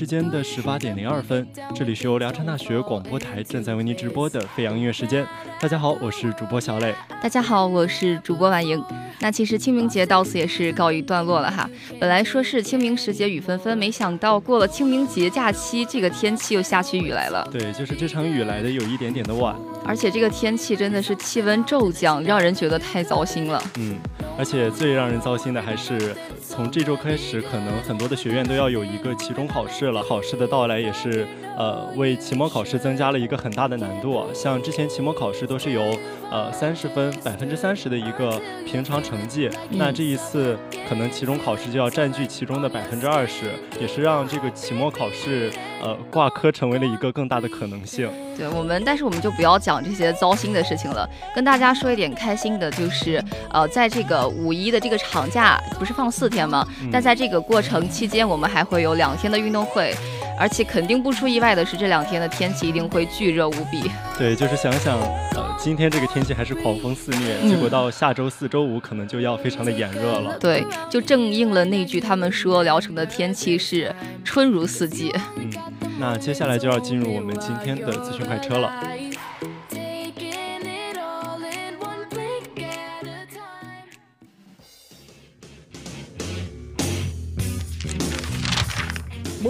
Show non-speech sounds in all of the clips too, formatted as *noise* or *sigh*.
时间的十八点零二分，这里是由聊城大学广播台正在为您直播的飞扬音乐时间。大家好，我是主播小磊。大家好，我是主播婉莹。那其实清明节到此也是告一段落了哈。本来说是清明时节雨纷纷，没想到过了清明节假期，这个天气又下起雨来了。对，就是这场雨来的有一点点的晚，而且这个天气真的是气温骤降，让人觉得太糟心了。嗯，而且最让人糟心的还是从这周开始，可能很多的学院都要有一个期中考试了。考试的到来也是，呃，为期末考试增加了一个很大的难度。像之前期末考试都是由，呃，三十分百分之三十的一个平常成绩，那这一次可能期中考试就要占据其中的百分之二十，也是让这个期末考试，呃，挂科成为了一个更大的可能性。对我们，但是我们就不要讲这些糟心的事情了，跟大家说一点开心的，就是呃，在这个五一的这个长假，不是放四天吗？但在这个过程期间，我们还会有两天的运动会，而且肯定不出意外的是，这两天的天气一定会巨热无比。对，就是想想，呃，今天这个天气还是狂风肆虐，结果到下周四周五可能就要非常的炎热了。对，就正应了那句他们说聊城的天气是春如四季。嗯，那接下来就要进入我们今天的资讯快车了。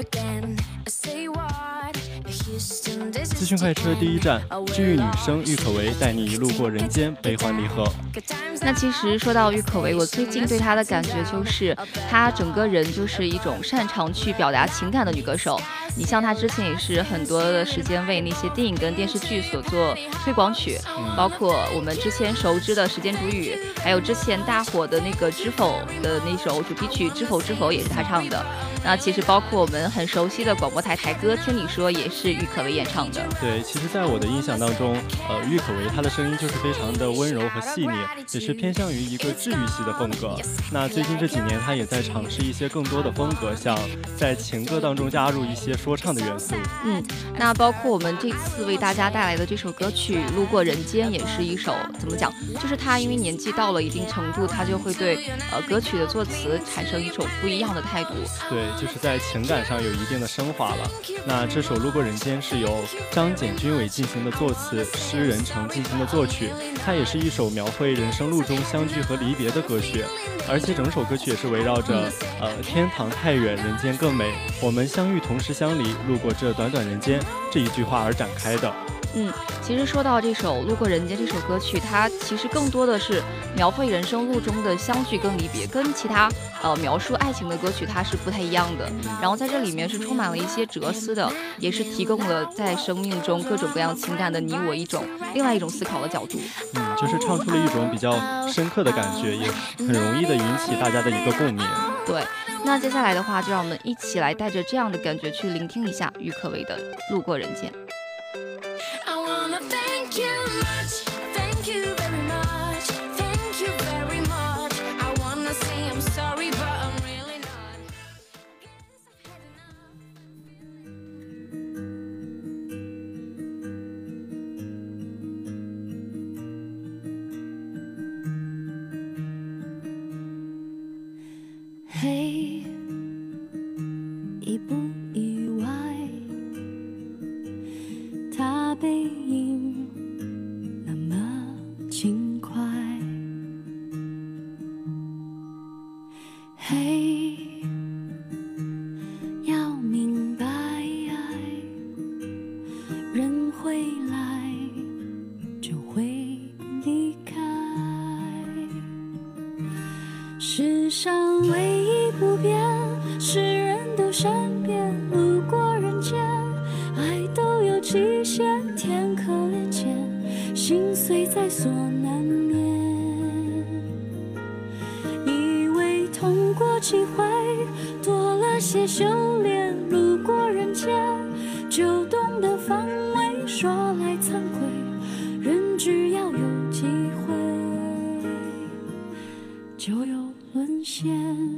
again. I say what I used to. 资讯快车第一站，治愈女生郁可唯带你一路过人间悲欢离合。那其实说到郁可唯，我最近对她的感觉就是，她整个人就是一种擅长去表达情感的女歌手。你像她之前也是很多的时间为那些电影跟电视剧所做推广曲，包括我们之前熟知的《时间煮雨》，还有之前大火的那个《知否》的那首主题曲《知否知否》也是她唱的。那其实包括我们很熟悉的广播台台歌《听你说》也是郁可唯演唱的。对，其实，在我的印象当中，呃，郁可唯她的声音就是非常的温柔和细腻，也是偏向于一个治愈系的风格。那最近这几年，她也在尝试一些更多的风格，像在情歌当中加入一些说唱的元素。嗯，那包括我们这次为大家带来的这首歌曲《路过人间》，也是一首怎么讲？就是她因为年纪到了一定程度，她就会对呃歌曲的作词产生一种不一样的态度。对，就是在情感上有一定的升华了。那这首《路过人间》是由张简君伟进行的作词，诗人成进行的作曲。它也是一首描绘人生路中相聚和离别的歌曲，而且整首歌曲也是围绕着呃天堂太远，人间更美，我们相遇同时相离，路过这短短人间这一句话而展开的。嗯，其实说到这首《路过人间》这首歌曲，它其实更多的是描绘人生路中的相聚跟离别，跟其他呃描述爱情的歌曲它是不太一样的。然后在这里面是充满了一些哲思的，也是提供了在生命中各种各样情感的你我一种另外一种思考的角度。嗯，就是唱出了一种比较深刻的感觉，也很容易的引起大家的一个共鸣。对，那接下来的话，就让我们一起来带着这样的感觉去聆听一下郁可唯的《路过人间》。天可怜，见心碎。在所难免，以为痛过几回，多了些修炼。路过人间，就懂得防卫。说来惭愧，人只要有机会，就有沦陷。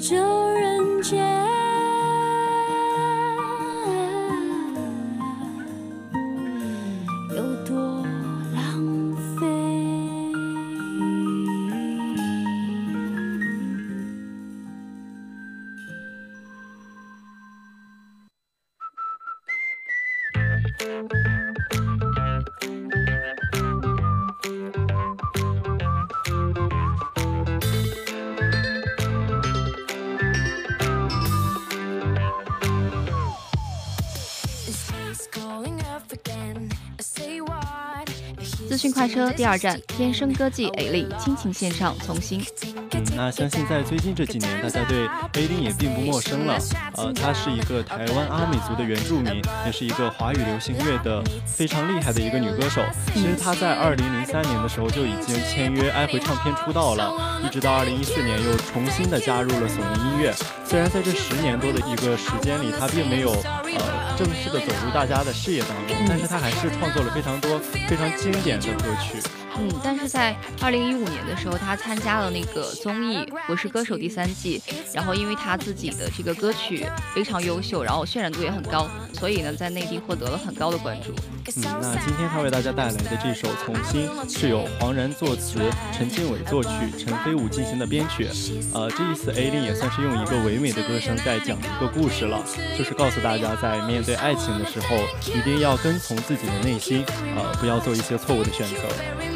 这人间。车第二站，天生歌姬 A 令亲情献唱《从心》。那相信在最近这几年，大家对 A 令也并不陌生了。呃，他是一个台湾阿美族的原住民，也是一个华语流行乐的非常厉害的一个女歌手。其实她在二零零三年的时候就已经签约爱回唱片出道了，一直到二零一四年又重新的加入了索尼音乐。虽然在这十年多的一个时间里，她并没有呃正式的走入大家的视野当中，但是她还是创作了非常多非常经典的歌曲。嗯，但是在二零一五年的时候，他参加了那个综艺《我是歌手》第三季，然后因为他自己的这个歌曲非常优秀，然后渲染度也很高，所以呢，在内地获得了很高的关注。嗯，那今天他为大家带来的这首《从心》是由黄然作词，陈建伟作曲，陈飞武进行的编曲。呃，这一次 A 令也算是用一个唯美的歌声在讲一个故事了，就是告诉大家在面对爱情的时候，一定要跟从自己的内心，呃，不要做一些错误的选择。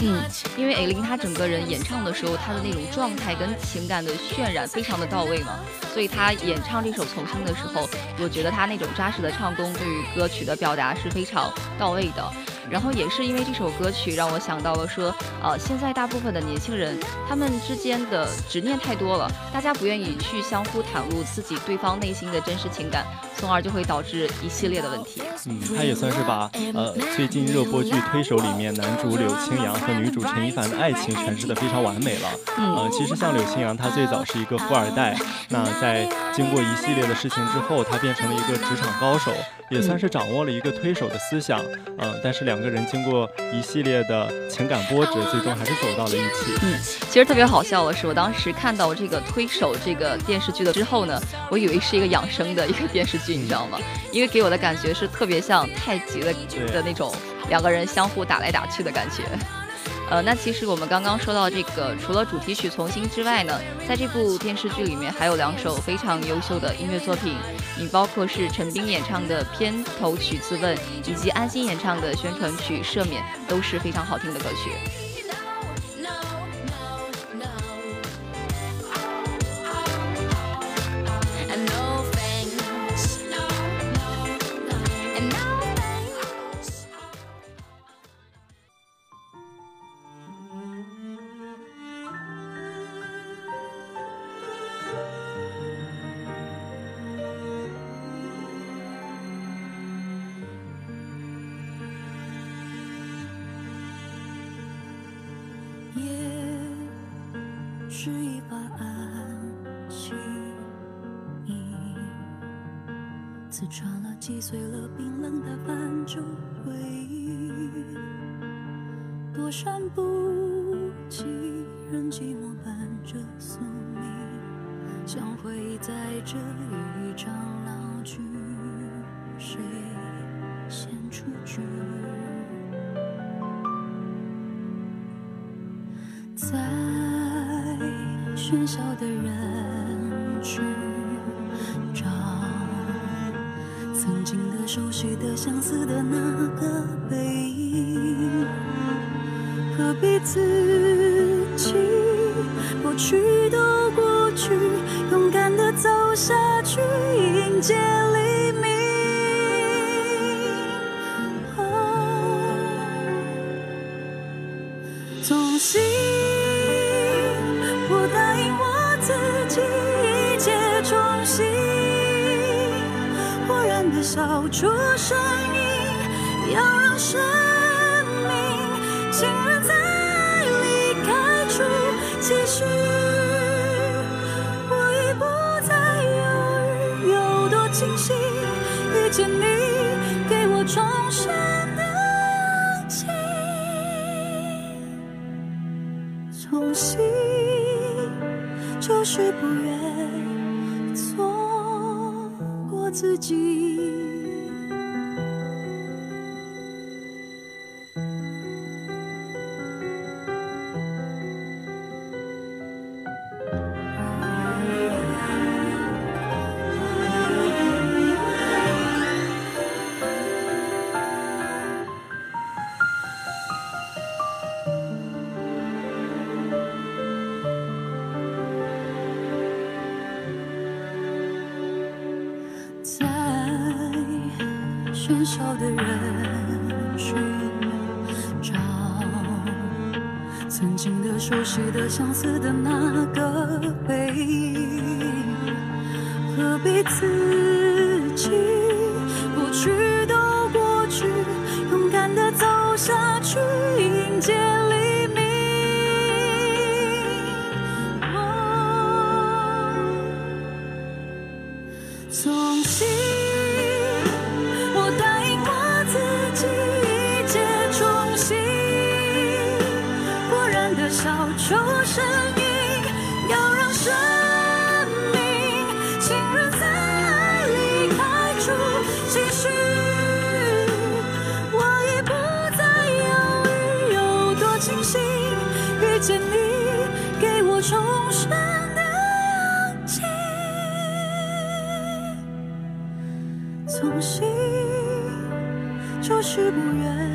嗯，嗯因为 A 令他整个人演唱的时候，他的那种状态跟情感的渲染非常的到位嘛，所以他演唱这首《从心》的时候，我觉得他那种扎实的唱功对于歌曲的表达是非常到位的。然后也是因为这首歌曲让我想到了说，呃，现在大部分的年轻人他们之间的执念太多了，大家不愿意去相互袒露自己对方内心的真实情感，从而就会导致一系列的问题。嗯，他也算是把呃最近热播剧《推手》里面男主柳青阳和女主陈一凡的爱情诠释的非常完美了。嗯，呃，其实像柳青阳，他最早是一个富二代，那在经过一系列的事情之后，他变成了一个职场高手，也算是掌握了一个推手的思想。嗯，但是两个人经过一系列的情感波折，最终还是走到了一起。嗯，其实特别好笑的是，我当时看到这个《推手》这个电视剧的之后呢，我以为是一个养生的一个电视剧，你知道吗？因为给我的感觉是特别像太极的的那种两个人相互打来打去的感觉。呃，那其实我们刚刚说到这个，除了主题曲《从心》之外呢，在这部电视剧里面还有两首非常优秀的音乐作品，你包括是陈冰演唱的片头曲《自问》，以及安心演唱的宣传曲《赦免》，都是非常好听的歌曲。这一场闹剧，谁先出局？在。喧嚣的人群找曾经的、熟悉的、相似的那个背影，何必自心，忽然的笑出声音，要让生命竟然在离开处继续。我已不再犹豫，有多庆幸遇见你，给我重生的勇气。重新就是不愿年少的人寻找曾经的熟悉的相似的那个背影，何必自从心就是不愿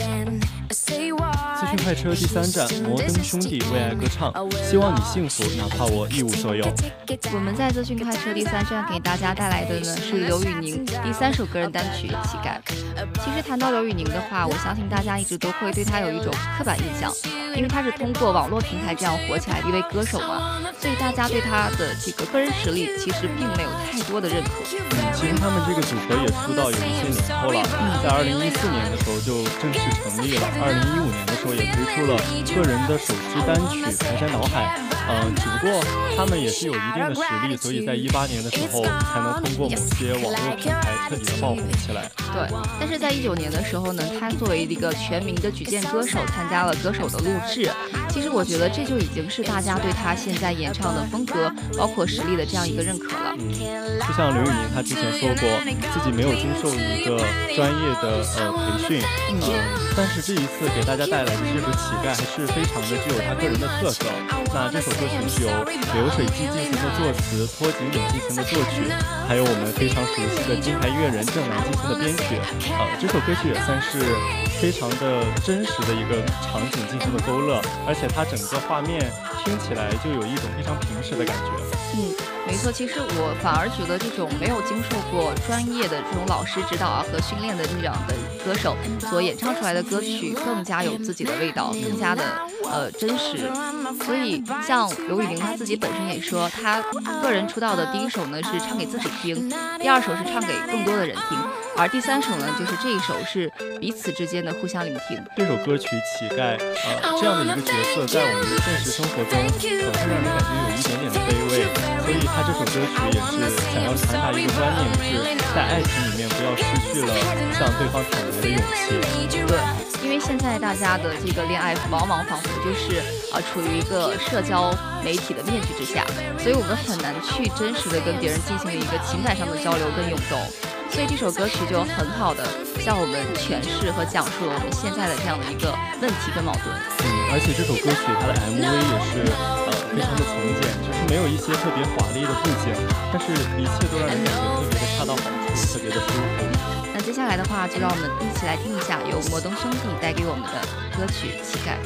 *laughs* 资讯快车第三站，摩登兄弟为爱歌唱，希望你幸福，哪怕我一无所有。我们在资讯快车第三站给大家带来的呢是刘宇宁第三首个人单曲《乞丐》。其实谈到刘宇宁的话，我相信大家一直都会对他有一种刻板印象，因为他是通过网络平台这样火起来的一位歌手嘛，所以大家对他的这个个人实力其实并没有太多的认可。嗯，其实他们这个组合也出道有一些年头了，在二零一四年的时候就正式成立了，二零一五年的时候也推出了个人的首支单曲《排山倒海》。嗯，只不过他们也是有一定的实力，所以在一八年的时候才能通过某些网络平台彻底的爆红起来。对，但是在一九年的时候呢，他作为一个全民的举荐歌手，参加了歌手的录制。其实我觉得这就已经是大家对他现在演唱的风格，包括实力的这样一个认可了。嗯，就像刘宇宁他之前说过，自己没有经受一个专业的呃培训，嗯，但是这一次给大家带来的这个《乞丐》还是非常的具有他个人的特色。那这首歌曲是由流水席进行的作词，托景岭进行的作曲，还有我们非常熟悉的金牌乐人郑楠进行的编曲。呃，这首歌曲也算是非常的真实的一个场景进行的勾勒，而且它整个画面听起来就有一种非常平实的感觉。嗯，没错。其实我反而觉得这种没有经受过专业的这种老师指导啊和训练的这样的歌手所演唱出来的歌曲更加有自己的味道，更加的呃真实。所以像刘宇宁他自己本身也说，他个人出道的第一首呢是唱给自己听，第二首是唱给更多的人听，而第三首呢就是这一首是彼此之间的互相聆听。这首歌曲《乞丐》呃这样的一个角色，在我们的现实生活中，总是让人感觉有一点点的卑微。所以他这首歌曲也是想要传达一个观念，就是在爱情里面不要失去了向对方坦白的勇气。对，因为现在大家的这个恋爱往往仿佛就是啊处于一个社交媒体的面具之下，所以我们很难去真实的跟别人进行一个情感上的交流跟涌动。所以这首歌曲就很好的向我们诠释和讲述了我们现在的这样的一个问题跟矛盾。嗯，而且这首歌曲它的 MV 也是呃非常的从简，就是没有一些特别华丽的布景，但是一切都让人感觉特别的恰到好处，特别的舒服。那接下来的话，就让我们一起来听一下由摩登兄弟带给我们的歌曲《乞丐》。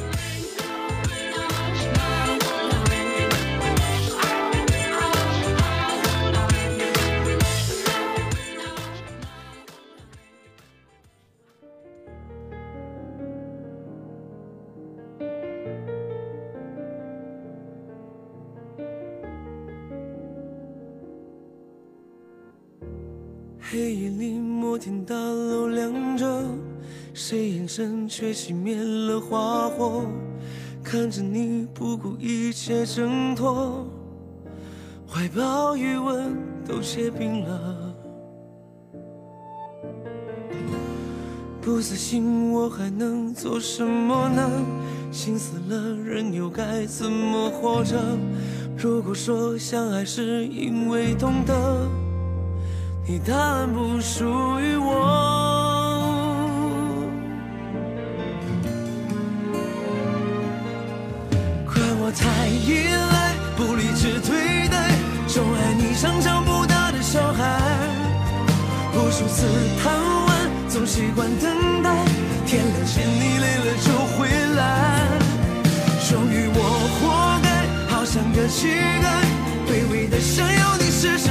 黑夜里，摩天大楼亮着，谁眼神却熄灭了花火？看着你不顾一切挣脱，怀抱余温都结冰了。不死心，我还能做什么呢？心死了，人又该怎么活着？如果说相爱是因为懂得，你答案不属于我。怪我太依赖，不理智对待，宠爱你像长不大的小孩，无数次贪玩，总习惯等待，天亮前你累了就回来，终于我活该，好像个乞丐，卑微的想要你施舍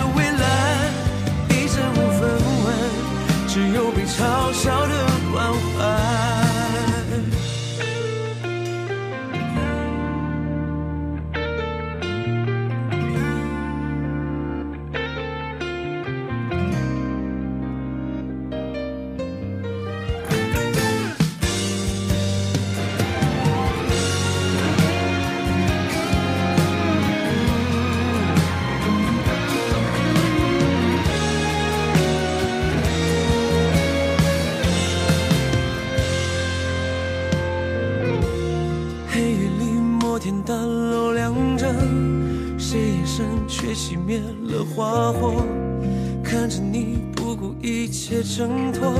一切挣脱，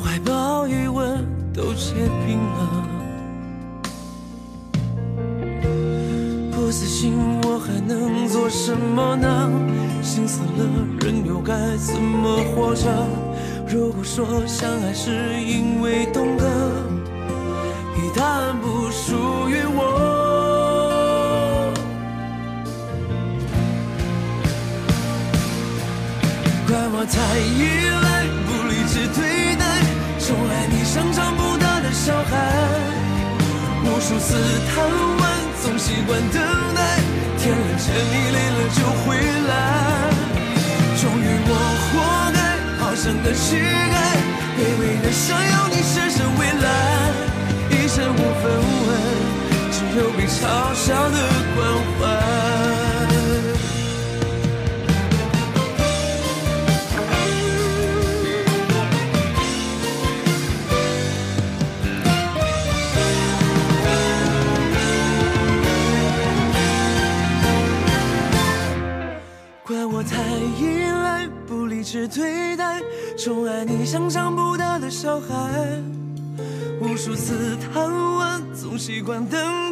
怀抱余温都结冰了。不死心，我还能做什么呢？心死了，人又该怎么活着？如果说相爱是因为懂得。你答案不属于我。太依赖，不理智对待，宠爱你像长不大的小孩，无数次贪玩，总习惯等待，天亮前你累了就回来，终于我活该，好像个乞丐，卑微的想要你施舍未来。一身无分文，只有被嘲笑的关怀。习惯等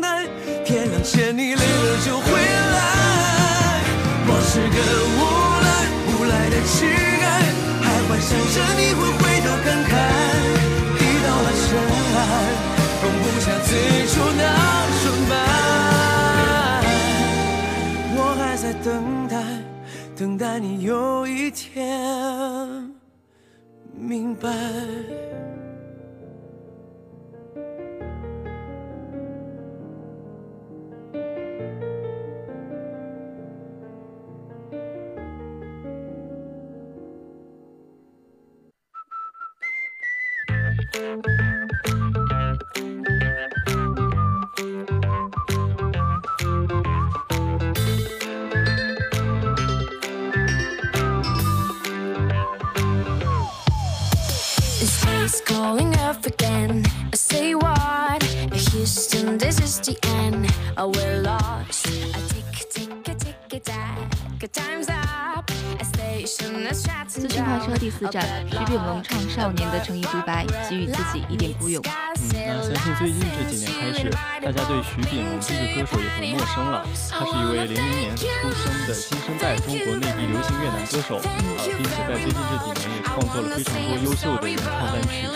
四站，徐秉龙唱少年的诚意独白，给予自己一点鼓勇。嗯，那相信最近这几年开始，大家对徐秉龙这个歌手也不陌生了。他是一位零零年出生的新生代中国内地流行乐男歌手，呃，并且在最近这几年也创作了非常多优秀的原创单曲。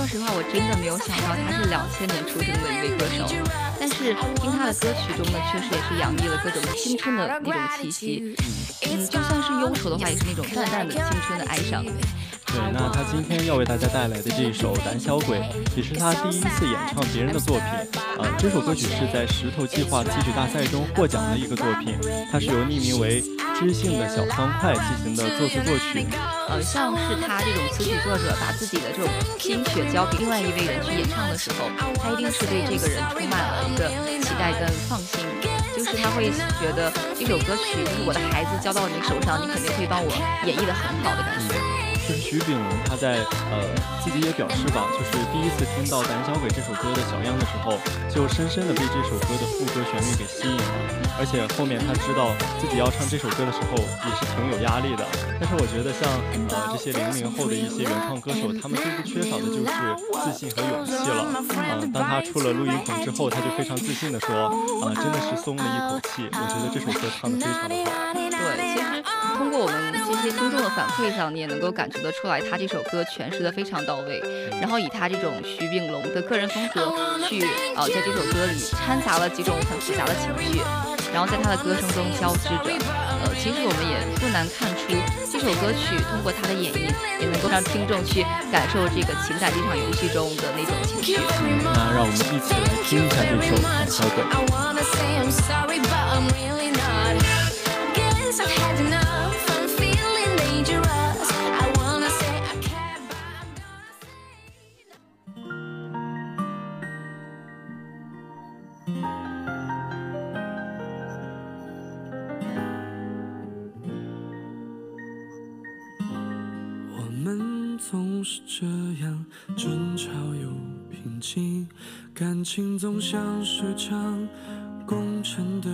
说实话，我真的没有想到他是两千年出生的一位歌手，但是听他的歌曲中呢，确实也是洋溢了各种青春的那种气息。嗯，就算是忧愁的话，也是那种淡淡的青春的哀伤。对，那他今天要为大家带来的这一首《胆小鬼》，也是他第一次演唱别人的作品。呃，这首歌曲是在石头计划戏曲大赛中获奖的一个作品，它是由匿名为知性的小方块进行的作词作曲。呃，像是他这种词曲作者把自己的这种心血交给另外一位人去演唱的时候，他一定是对这个人充满了一个期待跟放心。就是他会觉得这首歌曲就是我的孩子交到你手上，你肯定会帮我演绎的很好的感觉。就是徐秉龙，他在呃自己也表示吧，就是第一次听到《胆小鬼》这首歌的小样的时候，就深深的被这首歌的副歌旋律给吸引了。而且后面他知道自己要唱这首歌的时候，也是挺有压力的。但是我觉得像呃这些零零后的一些原创歌手，他们最不缺少的就是自信和勇气了。嗯，当他出了录音棚之后，他就非常自信的说，啊，真的是松了一口气。我觉得这首歌唱的非常的好。对，其实通过我们这些听众的反馈上，你也能够感觉得出来，他这首歌诠释的非常到位。然后以他这种徐秉龙的个人风格去，呃，在这首歌里掺杂了几种很复杂的情绪，然后在他的歌声中交织着。呃，其实我们也不难看出，这首歌曲通过他的演绎，也能够让听众去感受这个情感这场游戏中的那种情绪。那让我们一起来听一下这首《胆小鬼》。总是这样，争吵又平静，感情总像是场工程的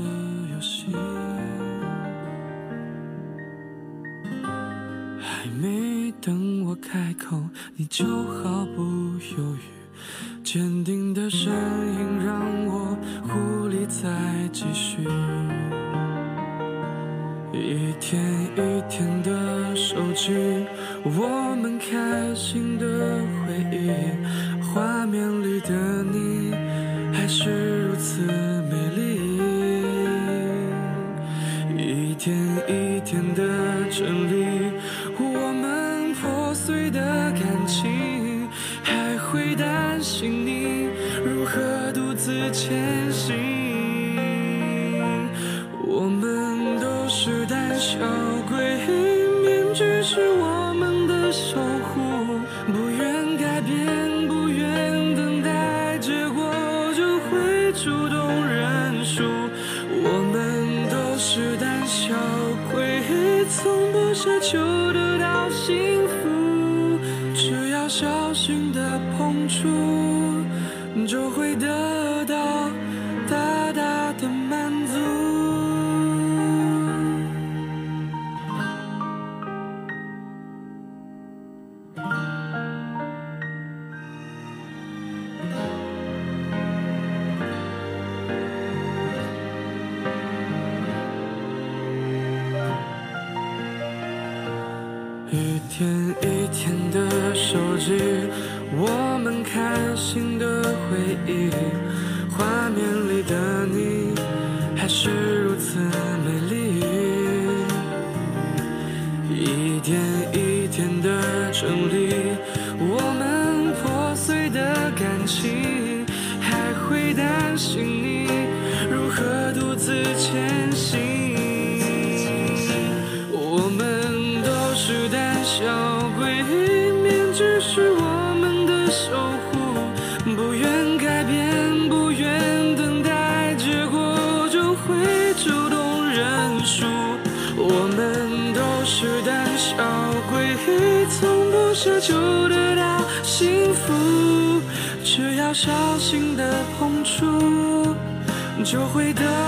游戏。还没等我开口，你就毫不犹豫，坚定的声音让我无力再继续。一天一天的收集我开心的回忆，画面里的你还是如此美丽。一天一天的整理我们破碎的感情，还会担心你如何独自前行。我们开心的回忆，画面里的你还是就会得